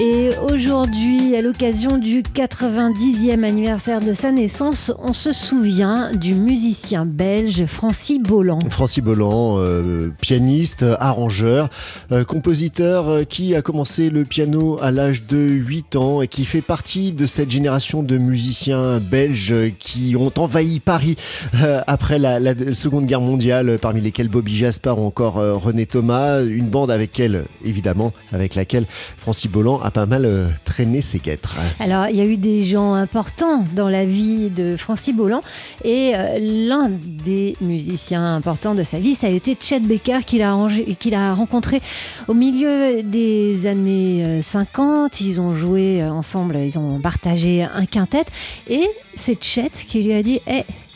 Et aujourd'hui, à l'occasion du 90e anniversaire de sa naissance, on se souvient du musicien belge Francis Bolland. Francis Bolland, euh, pianiste, arrangeur, euh, compositeur euh, qui a commencé le piano à l'âge de 8 ans et qui fait partie de cette génération de musiciens belges qui ont envahi Paris après la, Seconde Guerre mondiale, parmi lesquels Bobby Jasper ou encore René Thomas, une bande avec elle, évidemment, avec laquelle Francis Bolland a pas mal euh, traîné ses guêtres. Alors, il y a eu des gens importants dans la vie de Francis Bolland et euh, l'un des musiciens importants de sa vie, ça a été Chet Baker qu'il a, rencontré au milieu des années 50. Euh, ils ont joué ensemble, ils ont partagé un quintet et c'est Chet qui lui a dit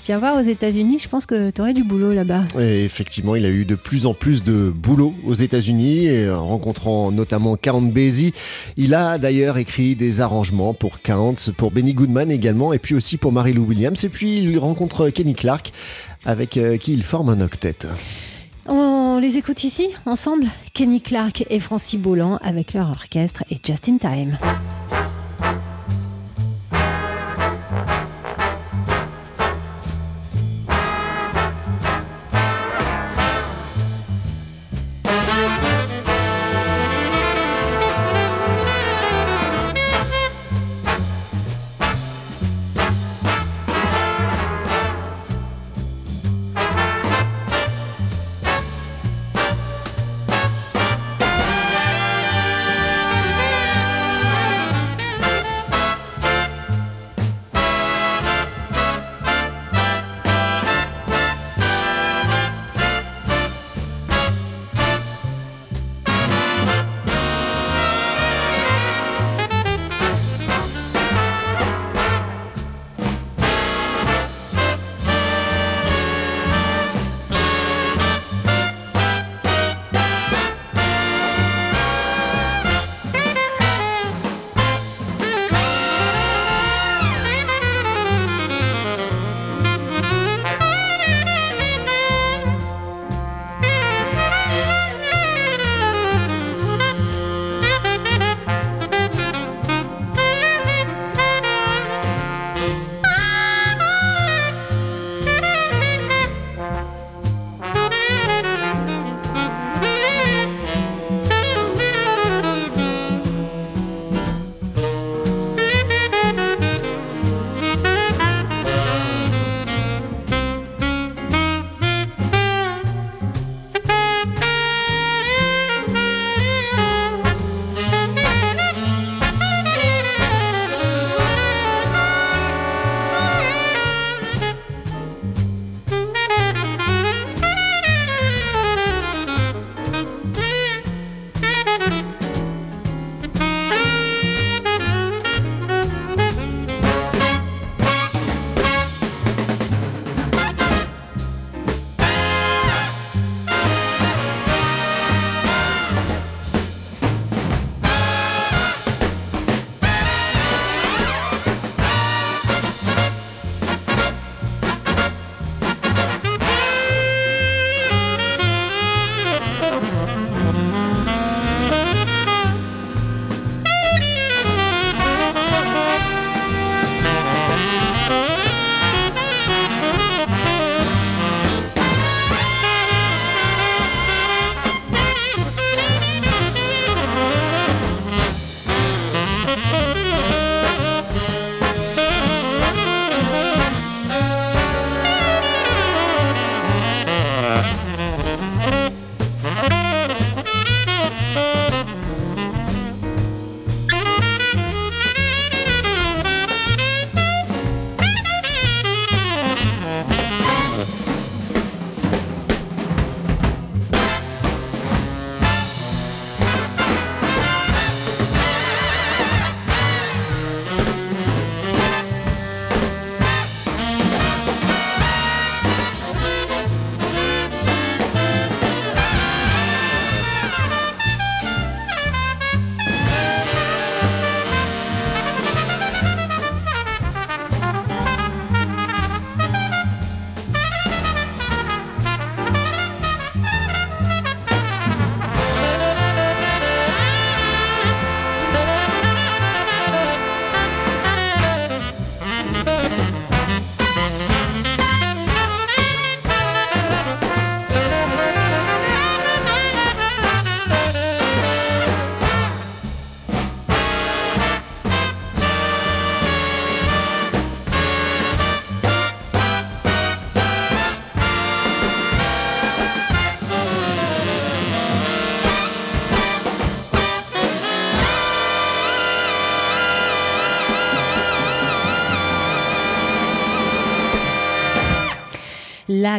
Viens voir aux États-Unis, je pense que tu aurais du boulot là-bas. effectivement, il a eu de plus en plus de boulot aux États-Unis, rencontrant notamment Count Basie. Il a d'ailleurs écrit des arrangements pour Count, pour Benny Goodman également, et puis aussi pour Mary Lou Williams. Et puis il rencontre Kenny Clark, avec euh, qui il forme un octet. On les écoute ici, ensemble Kenny Clark et Francis Bolland avec leur orchestre et Just in Time.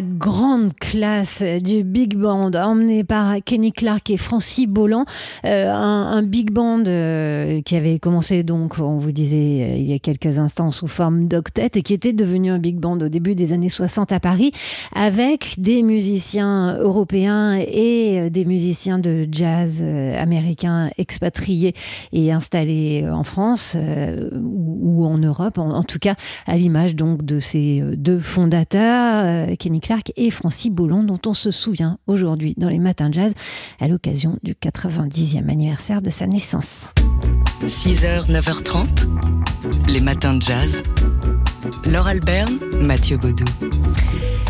Grande classe du big band emmené par Kenny Clark et Francis Bolland, euh, un, big band euh, qui avait commencé donc, on vous disait euh, il y a quelques instants, sous forme d'octet et qui était devenu un big band au début des années 60 à Paris, avec des musiciens européens et des musiciens de jazz américains expatriés et installés en France ou, en Europe, en, en tout cas à l'image donc de ces deux fondateurs, Kenny Clark et Francis Bolland, dont on se souvient aujourd'hui dans les matins jazz à l'occasion du 90e anniversaire de sa naissance. 6h, 9h30, les matins de jazz. Laure Albert, Mathieu Baudou.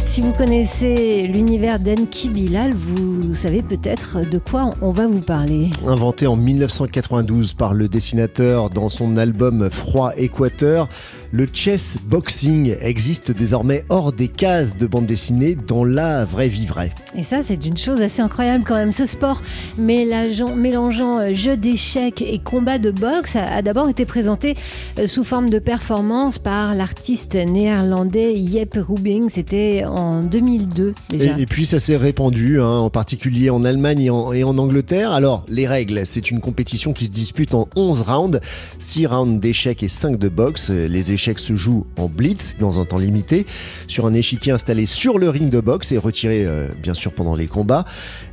Si vous connaissez l'univers d'Enki Bilal, vous savez peut-être de quoi on va vous parler. Inventé en 1992 par le dessinateur dans son album Froid Équateur, le chess boxing existe désormais hors des cases de bande dessinée dans la vraie vie vraie. Et ça, c'est une chose assez incroyable quand même. Ce sport mélangeant, euh, jeu d'échecs et combat de boxe a, d'abord été présenté euh, sous forme de performance par l'artiste néerlandais Jeppe Rubing. C'était en 2002 déjà. Et, puis ça s'est répandu, hein, en particulier en Allemagne et en, et en Angleterre. Alors, les règles, c'est une compétition qui se dispute en 11 rounds, 6 rounds d'échecs et 5 de boxe. Les se joue en blitz dans un temps limité sur un échiquier installé sur le ring de boxe et retiré euh, bien sûr pendant les combats.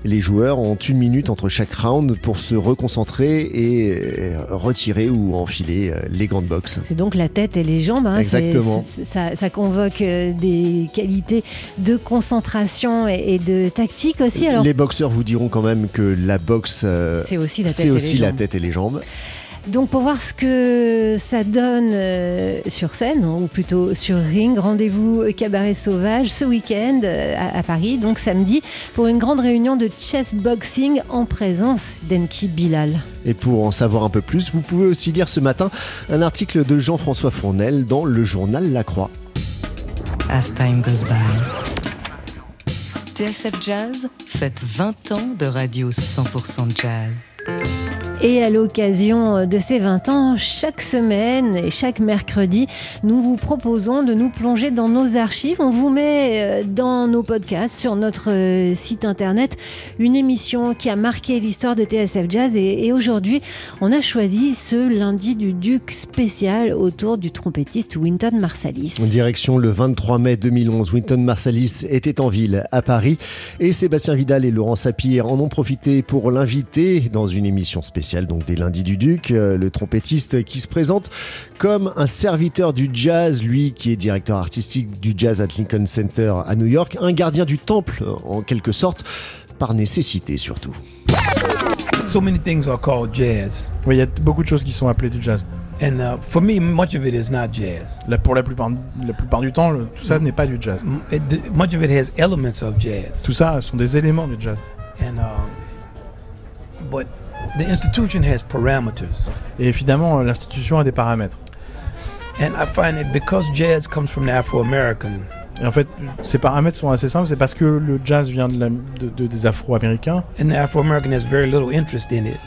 Les joueurs ont une minute entre chaque round pour se reconcentrer et euh, retirer ou enfiler euh, les gants de boxe. C'est donc la tête et les jambes. Hein, Exactement. Ça, convoque des qualités de concentration et, de tactique aussi. Alors... Les boxeurs vous diront quand même que la boxe, c'est aussi la tête et les jambes. Donc pour voir ce que ça donne euh, sur scène, ou plutôt sur ring, rendez-vous Cabaret Sauvage ce week-end euh, à, Paris, donc samedi, pour une grande réunion de chess boxing en présence d'Enki Bilal. Et pour en savoir un peu plus, vous pouvez aussi lire ce matin un article de Jean-François Fournel dans le journal La Croix. As time goes by. TSF Jazz fête 20 ans de radio 100% jazz. Et à l'occasion de ces 20 ans, chaque semaine et chaque mercredi, nous vous proposons de nous plonger dans nos archives. On vous met euh, dans nos podcasts sur notre euh, site internet une émission qui a marqué l'histoire de TSF Jazz. Et, aujourd'hui, on a choisi ce lundi du Duc spécial autour du trompettiste Winton Marsalis. En direction le 23 mai 2011, Winton Marsalis était en ville à Paris et Sébastien Vidal et Laurent Sapir en ont profité pour l'inviter dans une émission spéciale donc des lundis du Duc, euh, le trompettiste qui se présente comme un serviteur du jazz, lui qui est directeur artistique du jazz at Lincoln Center à New York, un gardien du temple en quelque sorte, par nécessité surtout. So many things are called jazz. Oui, il y a beaucoup de choses qui sont appelées du jazz. And uh, for me, much of it is not jazz. Pour la plupart, la plupart du temps, tout ça n'est pas du jazz. It, much of it has elements of jazz. Tout ça sont des éléments du jazz. And, um, but The institution has parameters. Et évidemment, l'institution a des paramètres. And I find that because jazz comes from the Afro-American. Et en fait, ces paramètres sont assez simples. C'est parce que le jazz vient de, la, de, de des Afro-Américains. And the Afro-American has very little interest in it.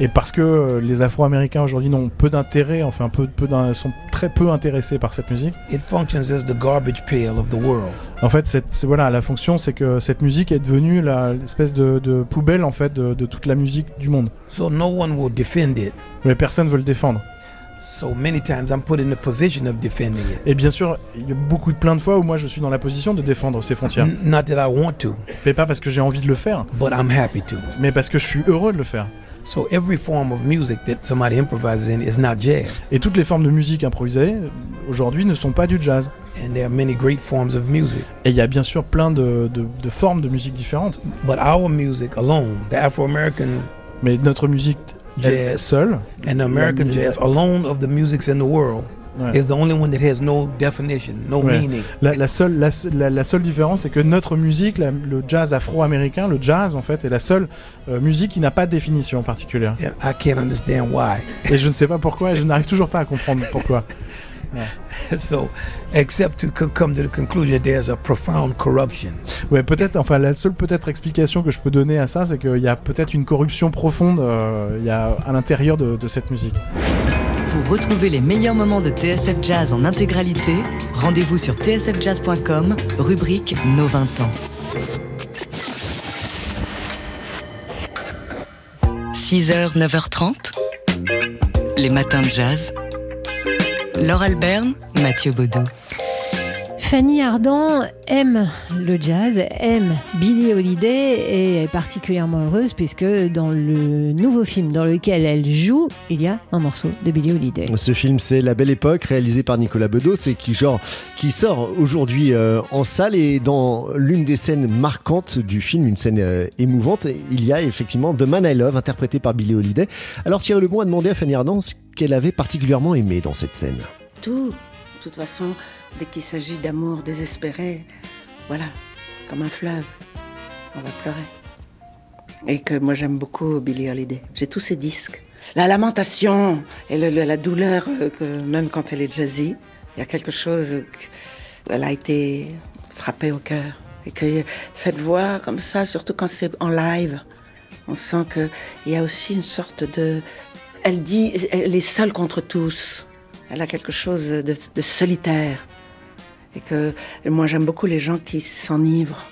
Et parce que euh, les Afro-Américains aujourd'hui n'ont peu d'intérêt, enfin peu, peu sont très peu intéressés par cette musique. It functions as the garbage pail of the world. En fait, cette, voilà, la fonction, c'est que cette musique est devenue l'espèce de, de, poubelle en fait de, de, toute la musique du monde. So no one will defend it. Mais personne veut le défendre. So many times I'm put in the position of defending it. Et bien sûr, il y a beaucoup de plein de fois où moi je suis dans la position de défendre ces frontières. not that I want to. Mais pas parce que j'ai envie de le faire. But I'm happy to. Mais parce que je suis heureux de le faire. So every form of music that somebody improvises in is not jazz. Et toutes les formes de musique improvisées aujourd'hui ne sont pas du jazz. And there are many great forms of music. Et il y a bien sûr plein de, de, de formes de musique différentes. But our music alone, the Afro-American Mais notre musique jazz seule, and the American jazz alone of the musics in the world Ouais. Is the only one that has no definition, no ouais. meaning. La, la, seule, la, la, la seule différence, c'est que notre musique, le jazz afro-américain, le jazz en fait, est la seule euh, musique qui n'a pas de définition particulière. Yeah, I can't understand why. Et je ne sais pas pourquoi, et je n'arrive toujours pas à comprendre pourquoi. Ouais. so, except to come to the conclusion that there's a profound corruption. Ouais, peut-être. Enfin, la seule peut-être explication que je peux donner à ça, c'est qu'il y a peut-être une corruption profonde, euh, il y a à l'intérieur de, de cette musique. Pour retrouver les meilleurs moments de TSF Jazz en intégralité, rendez-vous sur tsfjazz.com, rubrique Nos 20 ans. 6h, 9h30, les matins de jazz. Laure Alberne, Mathieu Baudou. Fanny Ardant aime le jazz, aime Billie Holiday et est particulièrement heureuse puisque dans le nouveau film dans lequel elle joue, il y a un morceau de Billie Holiday. Ce film, c'est La Belle Époque, réalisé par Nicolas Bedos et qui, genre, qui sort aujourd'hui euh, en salle. Et dans l'une des scènes marquantes du film, une scène euh, émouvante, il y a effectivement The Man I Love, interprété par Billie Holiday. Alors Thierry Lebon a demandé à Fanny Ardant ce qu'elle avait particulièrement aimé dans cette scène. Tout, de toute façon, dès qu'il s'agit d'amour désespéré, voilà, comme un fleuve, on va pleurer. Et que moi j'aime beaucoup Billie Holiday. J'ai tous ses disques. La lamentation et la douleur, euh, même quand elle est jazzy, il y a quelque chose, elle a été frappée au cœur. Et que cette voix comme ça, surtout quand c'est en live, on sent qu'il y a aussi une sorte de... Elle dit, elle est seule contre tous. Elle a quelque chose de, solitaire. Et que moi j'aime beaucoup les gens qui s'enivrent,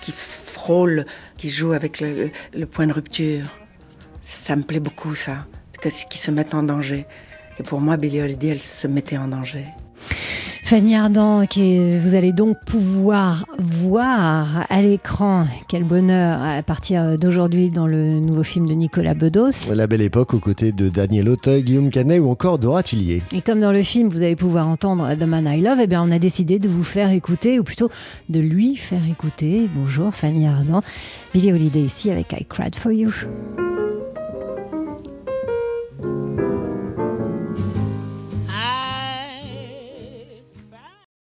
qui frôlent, qui jouent avec le, point de rupture. Ça me plaît beaucoup ça, que, qui se mettent en danger. Et pour moi, Billie Holiday, elle se mettait en danger. Fanny Ardant, qui vous allez donc pouvoir voir à l'écran, quel bonheur, à partir d'aujourd'hui dans le nouveau film de Nicolas Bedos. La belle époque aux côtés de Daniel Auteuil, Guillaume Canet ou encore Dora Tillier. Et comme dans le film, vous allez pouvoir entendre The Man I Love, eh bien on a décidé de vous faire écouter, ou plutôt de lui faire écouter. Bonjour Fanny Ardant, Billy Holiday ici avec I Cried For You.